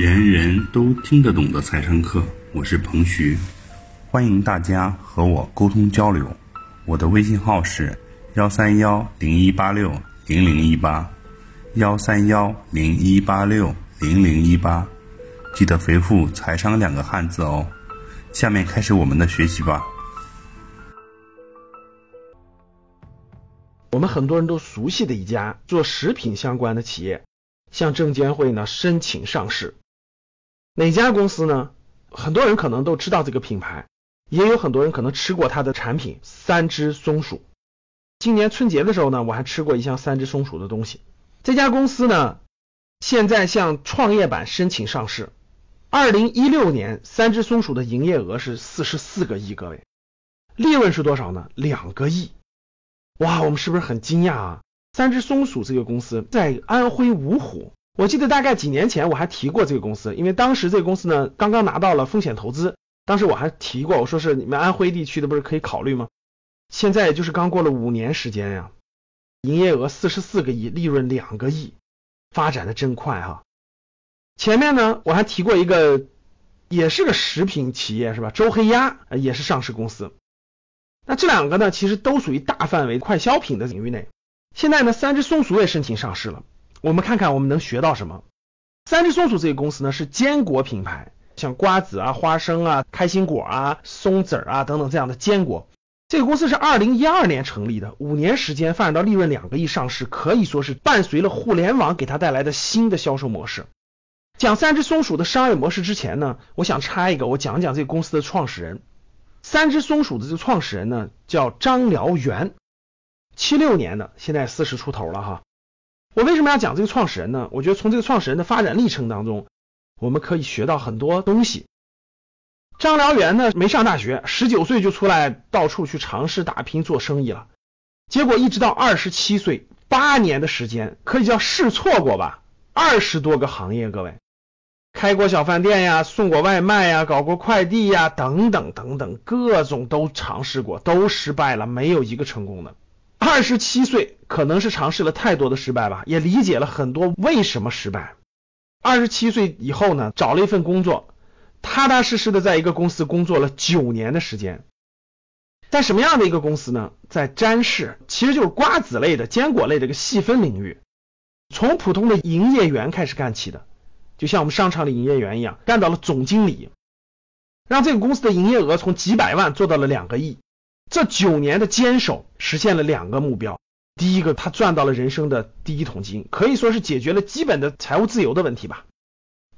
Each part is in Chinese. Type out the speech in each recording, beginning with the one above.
人人都听得懂的财商课，我是彭徐，欢迎大家和我沟通交流。我的微信号是幺三幺零一八六零零一八，幺三幺零一八六零零一八，记得回复“财商”两个汉字哦。下面开始我们的学习吧。我们很多人都熟悉的一家做食品相关的企业，向证监会呢申请上市。哪家公司呢？很多人可能都知道这个品牌，也有很多人可能吃过它的产品三只松鼠。今年春节的时候呢，我还吃过一箱三只松鼠的东西。这家公司呢，现在向创业板申请上市。二零一六年，三只松鼠的营业额是四十四个亿，各位，利润是多少呢？两个亿。哇，我们是不是很惊讶啊？三只松鼠这个公司在安徽芜湖。我记得大概几年前我还提过这个公司，因为当时这个公司呢刚刚拿到了风险投资，当时我还提过，我说是你们安徽地区的不是可以考虑吗？现在也就是刚过了五年时间呀，营业额四十四个亿，利润两个亿，发展的真快哈。前面呢我还提过一个，也是个食品企业是吧？周黑鸭也是上市公司。那这两个呢其实都属于大范围快消品的领域内。现在呢三只松鼠也申请上市了。我们看看我们能学到什么。三只松鼠这个公司呢是坚果品牌，像瓜子啊、花生啊、开心果啊、松子啊等等这样的坚果。这个公司是二零一二年成立的，五年时间发展到利润两个亿上市，可以说是伴随了互联网给它带来的新的销售模式。讲三只松鼠的商业模式之前呢，我想插一个，我讲讲这个公司的创始人。三只松鼠的这个创始人呢叫张燎原，七六年的，现在四十出头了哈。我为什么要讲这个创始人呢？我觉得从这个创始人的发展历程当中，我们可以学到很多东西。张燎原呢没上大学，十九岁就出来到处去尝试打拼做生意了，结果一直到二十七岁，八年的时间可以叫试错过吧，二十多个行业，各位，开过小饭店呀，送过外卖呀，搞过快递呀，等等等等，各种都尝试过，都失败了，没有一个成功的。二十七岁，可能是尝试了太多的失败吧，也理解了很多为什么失败。二十七岁以后呢，找了一份工作，踏踏实实的在一个公司工作了九年的时间。在什么样的一个公司呢？在詹氏，其实就是瓜子类的、坚果类的一个细分领域，从普通的营业员开始干起的，就像我们商场里营业员一样，干到了总经理，让这个公司的营业额从几百万做到了两个亿。这九年的坚守，实现了两个目标。第一个，他赚到了人生的第一桶金，可以说是解决了基本的财务自由的问题吧。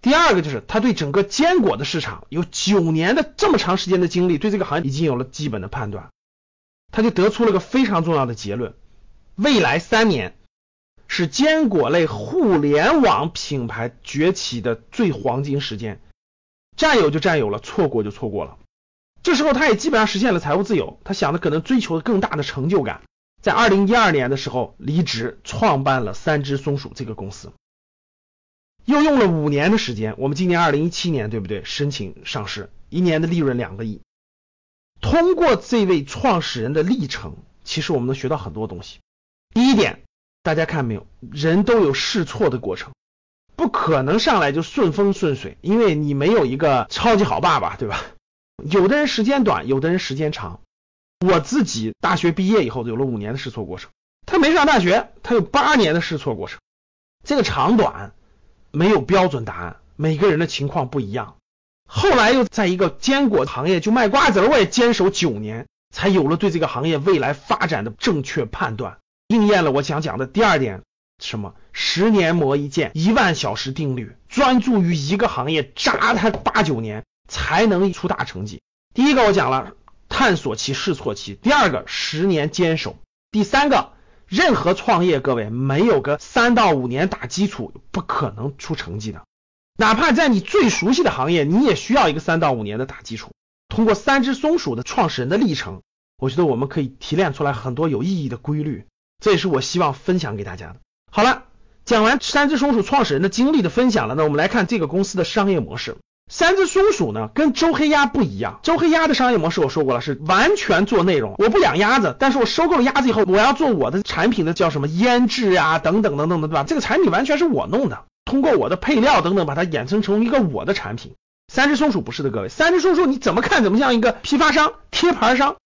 第二个就是他对整个坚果的市场有九年的这么长时间的经历，对这个行业已经有了基本的判断。他就得出了个非常重要的结论：未来三年是坚果类互联网品牌崛起的最黄金时间，占有就占有了，错过就错过了。这时候，他也基本上实现了财务自由。他想的可能追求更大的成就感，在二零一二年的时候离职，创办了三只松鼠这个公司。又用了五年的时间，我们今年二零一七年，对不对？申请上市，一年的利润两个亿。通过这位创始人的历程，其实我们能学到很多东西。第一点，大家看没有？人都有试错的过程，不可能上来就顺风顺水，因为你没有一个超级好爸爸，对吧？有的人时间短，有的人时间长。我自己大学毕业以后有了五年的试错过程，他没上大学，他有八年的试错过程。这个长短没有标准答案，每个人的情况不一样。后来又在一个坚果行业就卖瓜子，我也坚守九年，才有了对这个行业未来发展的正确判断，应验了我想讲的第二点，什么十年磨一剑，一万小时定律，专注于一个行业扎它八九年。才能出大成绩。第一个我讲了探索期、试错期；第二个十年坚守；第三个任何创业，各位没有个三到五年打基础，不可能出成绩的。哪怕在你最熟悉的行业，你也需要一个三到五年的打基础。通过三只松鼠的创始人的历程，我觉得我们可以提炼出来很多有意义的规律。这也是我希望分享给大家的。好了，讲完三只松鼠创始人的经历的分享了，那我们来看这个公司的商业模式。三只松鼠呢，跟周黑鸭不一样。周黑鸭的商业模式我说过了，是完全做内容。我不养鸭子，但是我收购了鸭子以后，我要做我的产品的叫什么腌制啊，等等等等的，对吧？这个产品完全是我弄的。通过我的配料等等把它衍生成一个我的产品。三只松鼠不是的，各位，三只松鼠你怎么看怎么像一个批发商、贴牌商。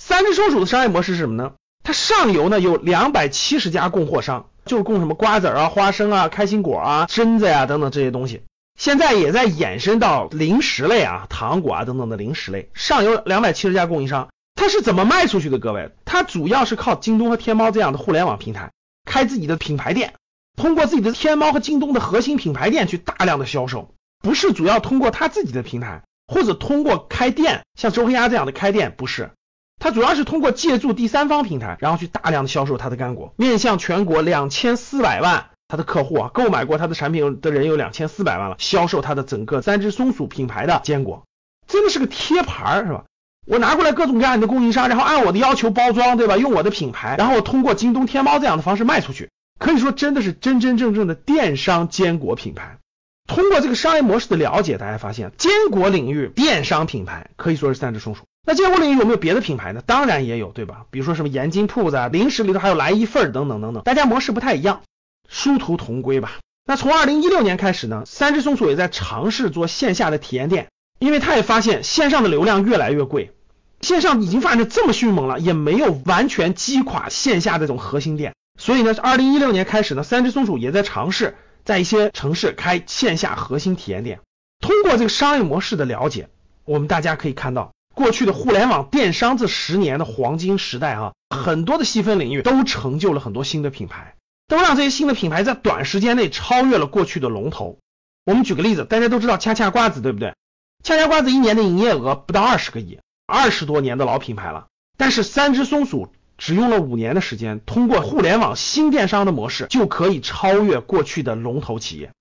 三只松鼠的商业模式是什么呢？它上游呢有两百七十家供货商，就是供什么瓜子啊、花生啊、开心果啊、榛子呀等等这些东西。现在也在衍生到零食类啊、糖果啊等等的零食类。上游两百七十家供应商，它是怎么卖出去的？各位，它主要是靠京东和天猫这样的互联网平台开自己的品牌店，通过自己的天猫和京东的核心品牌店去大量的销售。不是主要通过他自己的平台，或者通过开店，像周黑鸭这样的开店，不是，他主要是通过借助第三方平台，然后去大量的销售他的干果，面向全国两千四百万他的客户啊，购买过他的产品的人有两千四百万了，销售他的整个三只松鼠品牌的坚果，真的是个贴牌是吧？我拿过来各种各样的供应商，然后按我的要求包装，对吧？用我的品牌，然后通过京东、天猫这样的方式卖出去，可以说真的是真真正正的电商坚果品牌。通过这个商业模式的了解，大家发现坚果领域电商品牌可以说是三只松鼠。那坚果领域有没有别的品牌呢？当然也有，对吧？比如说什么盐津铺子啊，零食里头还有来一份等等等等。大家模式不太一样，殊途同归吧。那从二零一六年开始呢，三只松鼠也在尝试做线下的体验店，因为他也发现线上的流量越来越贵，线上已经发展这么迅猛了，也没有完全击垮线下这种核心店。所以呢，二零一六年开始呢，三只松鼠也在尝试。在一些城市开线下核心体验店，通过这个商业模式的了解，我们大家可以看到，过去的互联网电商这十年的黄金时代啊，很多的细分领域都成就了很多新的品牌，都让这些新的品牌在短时间内超越了过去的龙头。我们举个例子，大家都知道恰恰瓜子，对不对？恰恰瓜子一年的营业额不到二十个亿，二十多年的老品牌了，但是三只松鼠。只用了五年的时间，通过互联网新电商的模式，就可以超越过去的龙头企业。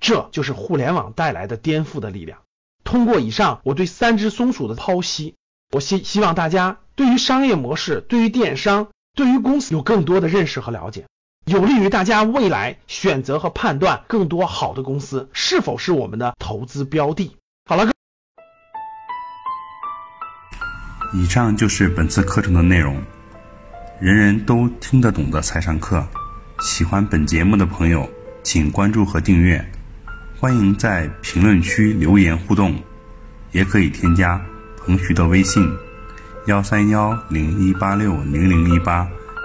这就是互联网带来的颠覆的力量。通过以上我对三只松鼠的剖析，我希希望大家对于商业模式、对于电商、对于公司有更多的认识和了解，有利于大家未来选择和判断更多好的公司是否是我们的投资标的。好了，以上就是本次课程的内容。人人都听得懂的财商课，喜欢本节目的朋友，请关注和订阅。欢迎在评论区留言互动，也可以添加彭徐的微信：幺三幺零一八六零零一八